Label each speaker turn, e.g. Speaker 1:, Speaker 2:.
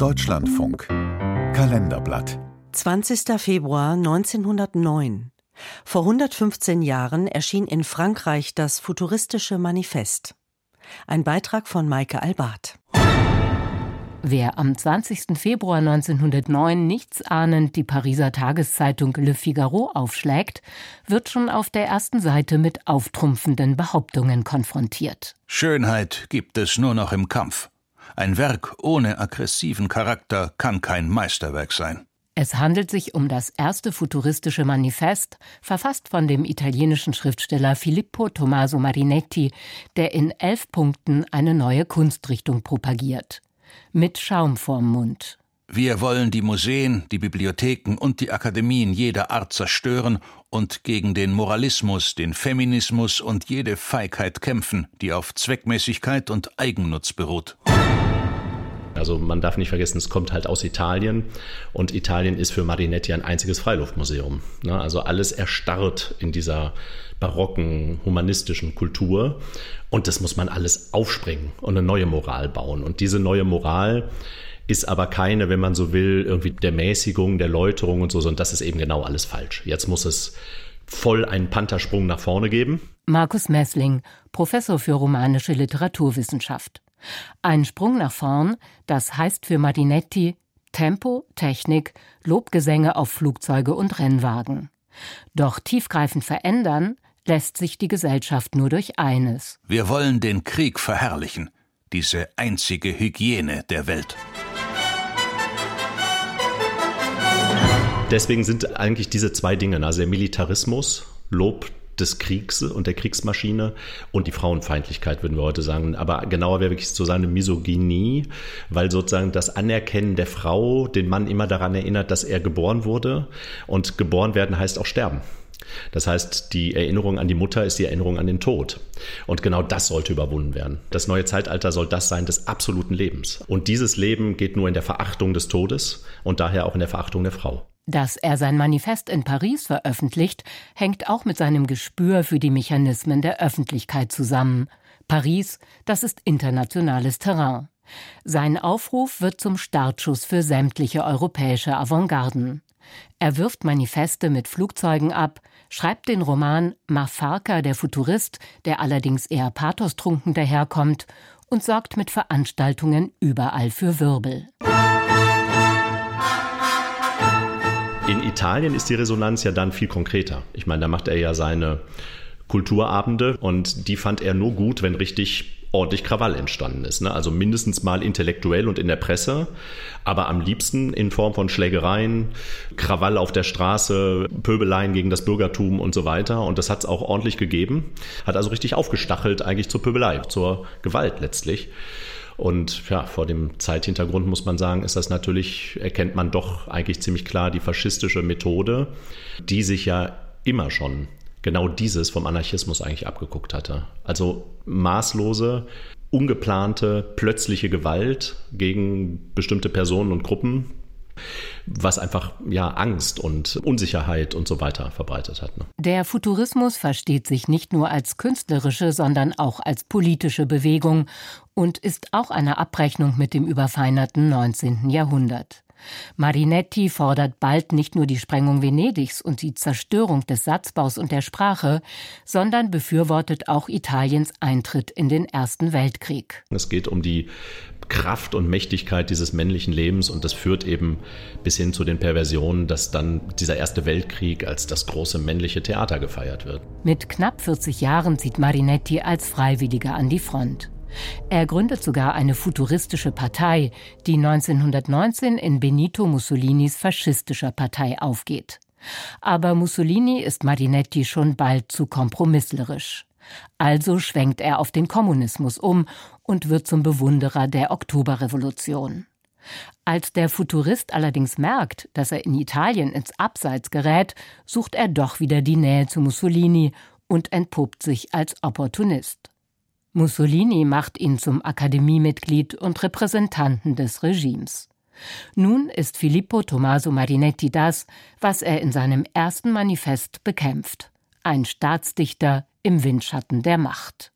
Speaker 1: Deutschlandfunk Kalenderblatt
Speaker 2: 20. Februar 1909 Vor 115 Jahren erschien in Frankreich das futuristische Manifest. Ein Beitrag von Maike Albart.
Speaker 3: Wer am 20. Februar 1909 nichts ahnend die Pariser Tageszeitung Le Figaro aufschlägt, wird schon auf der ersten Seite mit auftrumpfenden Behauptungen konfrontiert.
Speaker 4: Schönheit gibt es nur noch im Kampf. Ein Werk ohne aggressiven Charakter kann kein Meisterwerk sein.
Speaker 3: Es handelt sich um das erste futuristische Manifest, verfasst von dem italienischen Schriftsteller Filippo Tommaso Marinetti, der in elf Punkten eine neue Kunstrichtung propagiert mit Schaum vorm Mund.
Speaker 4: Wir wollen die Museen, die Bibliotheken und die Akademien jeder Art zerstören und gegen den Moralismus, den Feminismus und jede Feigheit kämpfen, die auf Zweckmäßigkeit und Eigennutz beruht.
Speaker 5: Also man darf nicht vergessen, es kommt halt aus Italien und Italien ist für Marinetti ein einziges Freiluftmuseum. Ne? Also alles erstarrt in dieser barocken, humanistischen Kultur und das muss man alles aufspringen und eine neue Moral bauen. Und diese neue Moral ist aber keine, wenn man so will, irgendwie der Mäßigung, der Läuterung und so, sondern das ist eben genau alles falsch. Jetzt muss es voll einen Panthersprung nach vorne geben.
Speaker 3: Markus Messling, Professor für romanische Literaturwissenschaft. Ein Sprung nach vorn, das heißt für Marinetti Tempo, Technik, Lobgesänge auf Flugzeuge und Rennwagen. Doch tiefgreifend verändern lässt sich die Gesellschaft nur durch eines.
Speaker 4: Wir wollen den Krieg verherrlichen, diese einzige Hygiene der Welt.
Speaker 5: Deswegen sind eigentlich diese zwei Dinge, also der Militarismus, Lob des Kriegs und der Kriegsmaschine und die Frauenfeindlichkeit, würden wir heute sagen. Aber genauer wäre wirklich zu sagen eine Misogynie, weil sozusagen das Anerkennen der Frau den Mann immer daran erinnert, dass er geboren wurde. Und geboren werden heißt auch sterben. Das heißt, die Erinnerung an die Mutter ist die Erinnerung an den Tod. Und genau das sollte überwunden werden. Das neue Zeitalter soll das sein des absoluten Lebens. Und dieses Leben geht nur in der Verachtung des Todes und daher auch in der Verachtung der Frau.
Speaker 3: Dass er sein Manifest in Paris veröffentlicht, hängt auch mit seinem Gespür für die Mechanismen der Öffentlichkeit zusammen. Paris, das ist internationales Terrain. Sein Aufruf wird zum Startschuss für sämtliche europäische Avantgarden. Er wirft Manifeste mit Flugzeugen ab, schreibt den Roman Mafarka, der Futurist, der allerdings eher pathostrunken daherkommt, und sorgt mit Veranstaltungen überall für Wirbel.
Speaker 5: Italien ist die Resonanz ja dann viel konkreter. Ich meine, da macht er ja seine Kulturabende und die fand er nur gut, wenn richtig ordentlich Krawall entstanden ist. Ne? Also mindestens mal intellektuell und in der Presse, aber am liebsten in Form von Schlägereien, Krawall auf der Straße, Pöbeleien gegen das Bürgertum und so weiter. Und das hat es auch ordentlich gegeben. Hat also richtig aufgestachelt eigentlich zur Pöbelei, zur Gewalt letztlich. Und ja, vor dem Zeithintergrund muss man sagen, ist das natürlich, erkennt man doch eigentlich ziemlich klar die faschistische Methode, die sich ja immer schon genau dieses vom Anarchismus eigentlich abgeguckt hatte. Also maßlose, ungeplante, plötzliche Gewalt gegen bestimmte Personen und Gruppen, was einfach ja Angst und Unsicherheit und so weiter verbreitet hat. Ne?
Speaker 3: Der Futurismus versteht sich nicht nur als künstlerische, sondern auch als politische Bewegung und ist auch eine Abrechnung mit dem überfeinerten 19. Jahrhundert. Marinetti fordert bald nicht nur die Sprengung Venedigs und die Zerstörung des Satzbaus und der Sprache, sondern befürwortet auch Italiens Eintritt in den Ersten Weltkrieg.
Speaker 5: Es geht um die Kraft und Mächtigkeit dieses männlichen Lebens und das führt eben bis hin zu den Perversionen, dass dann dieser Erste Weltkrieg als das große männliche Theater gefeiert wird.
Speaker 3: Mit knapp 40 Jahren zieht Marinetti als Freiwilliger an die Front. Er gründet sogar eine futuristische Partei, die 1919 in Benito Mussolinis faschistischer Partei aufgeht. Aber Mussolini ist Marinetti schon bald zu kompromisslerisch. Also schwenkt er auf den Kommunismus um und wird zum Bewunderer der Oktoberrevolution. Als der Futurist allerdings merkt, dass er in Italien ins Abseits gerät, sucht er doch wieder die Nähe zu Mussolini und entpuppt sich als Opportunist. Mussolini macht ihn zum Akademiemitglied und Repräsentanten des Regimes. Nun ist Filippo Tommaso Marinetti das, was er in seinem ersten Manifest bekämpft ein Staatsdichter im Windschatten der Macht.